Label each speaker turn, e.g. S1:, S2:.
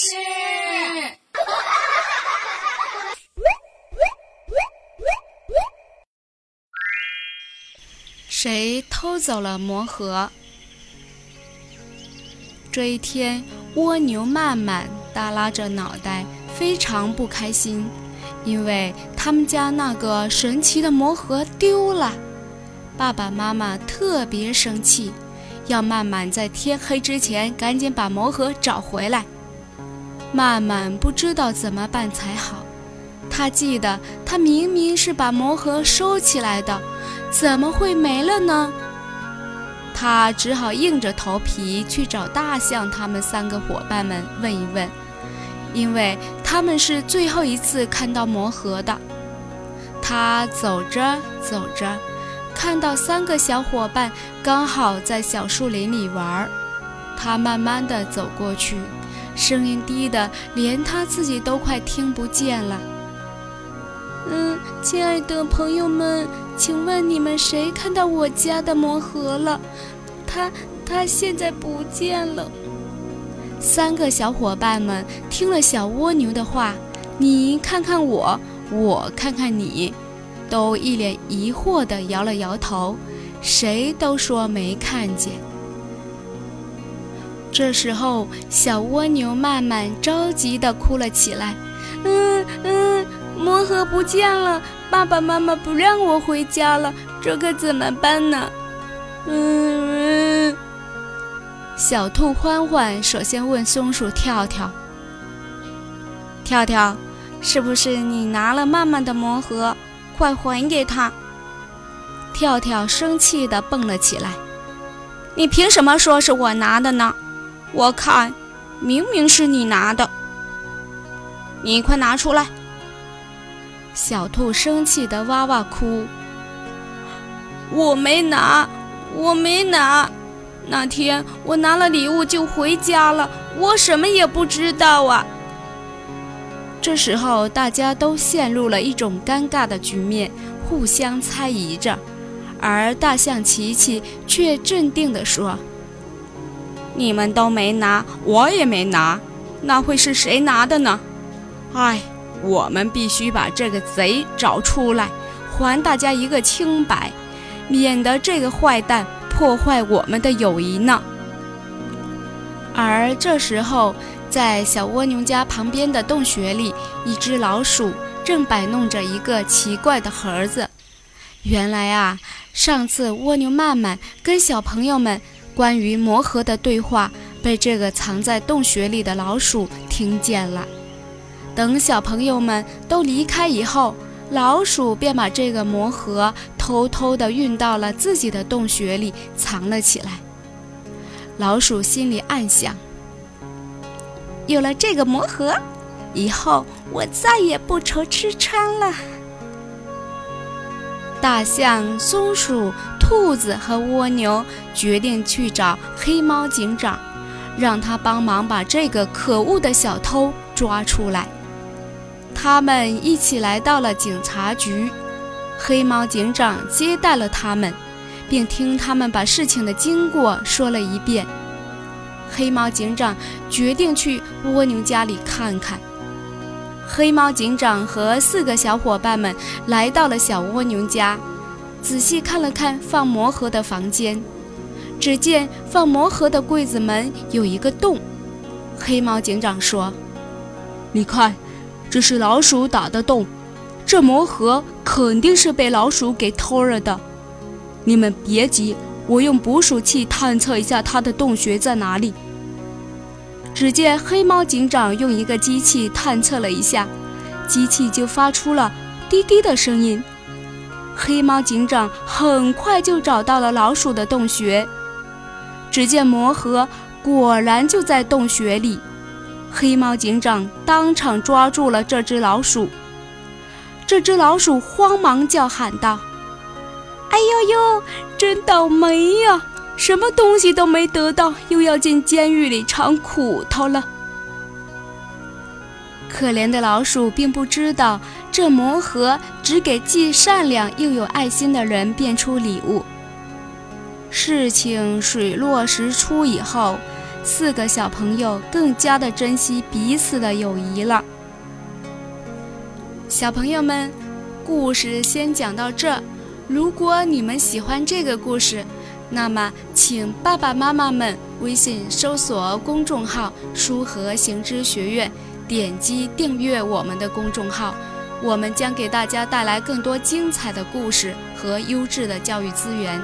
S1: 是，谁偷走了魔盒？这一天，蜗牛曼曼耷拉着脑袋，非常不开心，因为他们家那个神奇的魔盒丢了。爸爸妈妈特别生气，要曼曼在天黑之前赶紧把魔盒找回来。曼曼不知道怎么办才好，他记得他明明是把魔盒收起来的。怎么会没了呢？他只好硬着头皮去找大象他们三个伙伴们问一问，因为他们是最后一次看到魔盒的。他走着走着，看到三个小伙伴刚好在小树林里玩，他慢慢地走过去，声音低得连他自己都快听不见了。嗯，亲爱的朋友们。请问你们谁看到我家的魔盒了？它它现在不见了。三个小伙伴们听了小蜗牛的话，你看看我，我看看你，都一脸疑惑地摇了摇头，谁都说没看见。这时候，小蜗牛慢慢着急地哭了起来：“嗯嗯，魔盒不见了。”爸爸妈妈不让我回家了，这可怎么办呢？嗯，小兔欢欢首先问松鼠跳跳：“跳跳，是不是你拿了妈妈的魔盒？快还给他！”跳跳生气地蹦了起来：“你凭什么说是我拿的呢？我看，明明是你拿的。你快拿出来！”小兔生气的哇哇哭。我没拿，我没拿。那天我拿了礼物就回家了，我什么也不知道啊。这时候大家都陷入了一种尴尬的局面，互相猜疑着，而大象琪琪却镇定地说：“你们都没拿，我也没拿，那会是谁拿的呢？哎。”我们必须把这个贼找出来，还大家一个清白，免得这个坏蛋破坏我们的友谊呢。而这时候，在小蜗牛家旁边的洞穴里，一只老鼠正摆弄着一个奇怪的盒子。原来啊，上次蜗牛曼曼跟小朋友们关于魔盒的对话，被这个藏在洞穴里的老鼠听见了。等小朋友们都离开以后，老鼠便把这个魔盒偷偷地运到了自己的洞穴里，藏了起来。老鼠心里暗想：有了这个魔盒，以后我再也不愁吃穿了。大象、松鼠、兔子和蜗牛决定去找黑猫警长，让他帮忙把这个可恶的小偷抓出来。他们一起来到了警察局，黑猫警长接待了他们，并听他们把事情的经过说了一遍。黑猫警长决定去蜗牛家里看看。黑猫警长和四个小伙伴们来到了小蜗牛家，仔细看了看放魔盒的房间，只见放魔盒的柜子门有一个洞。黑猫警长说：“
S2: 你看。”这是老鼠打的洞，这魔盒肯定是被老鼠给偷了的。你们别急，我用捕鼠器探测一下它的洞穴在哪里。只见黑猫警长用一个机器探测了一下，机器就发出了滴滴的声音。黑猫警长很快就找到了老鼠的洞穴，只见魔盒果然就在洞穴里。黑猫警长当场抓住了这只老鼠，这只老鼠慌忙叫喊道：“哎呦呦，真倒霉呀！什么东西都没得到，又要进监狱里尝苦头了。”可怜的老鼠并不知道，这魔盒只给既善良又有爱心的人变出礼物。事情水落石出以后。四个小朋友更加的珍惜彼此的友谊了。小朋友们，故事先讲到这。
S1: 如果你们喜欢这个故事，那么请爸爸妈妈们微信搜索公众号“书和行知学院”，点击订阅我们的公众号，我们将给大家带来更多精彩的故事和优质的教育资源。